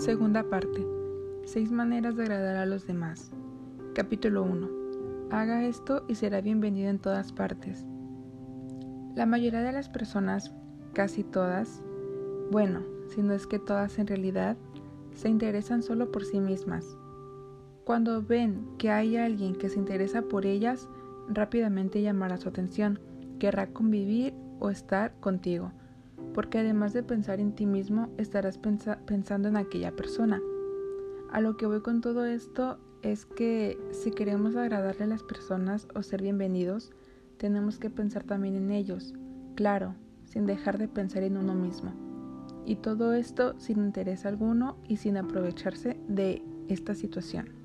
Segunda parte. Seis maneras de agradar a los demás. Capítulo 1. Haga esto y será bienvenido en todas partes. La mayoría de las personas, casi todas, bueno, si no es que todas en realidad, se interesan solo por sí mismas. Cuando ven que hay alguien que se interesa por ellas, rápidamente llamará su atención, querrá convivir o estar contigo porque además de pensar en ti mismo, estarás pensando en aquella persona. A lo que voy con todo esto es que si queremos agradarle a las personas o ser bienvenidos, tenemos que pensar también en ellos, claro, sin dejar de pensar en uno mismo. Y todo esto sin interés alguno y sin aprovecharse de esta situación.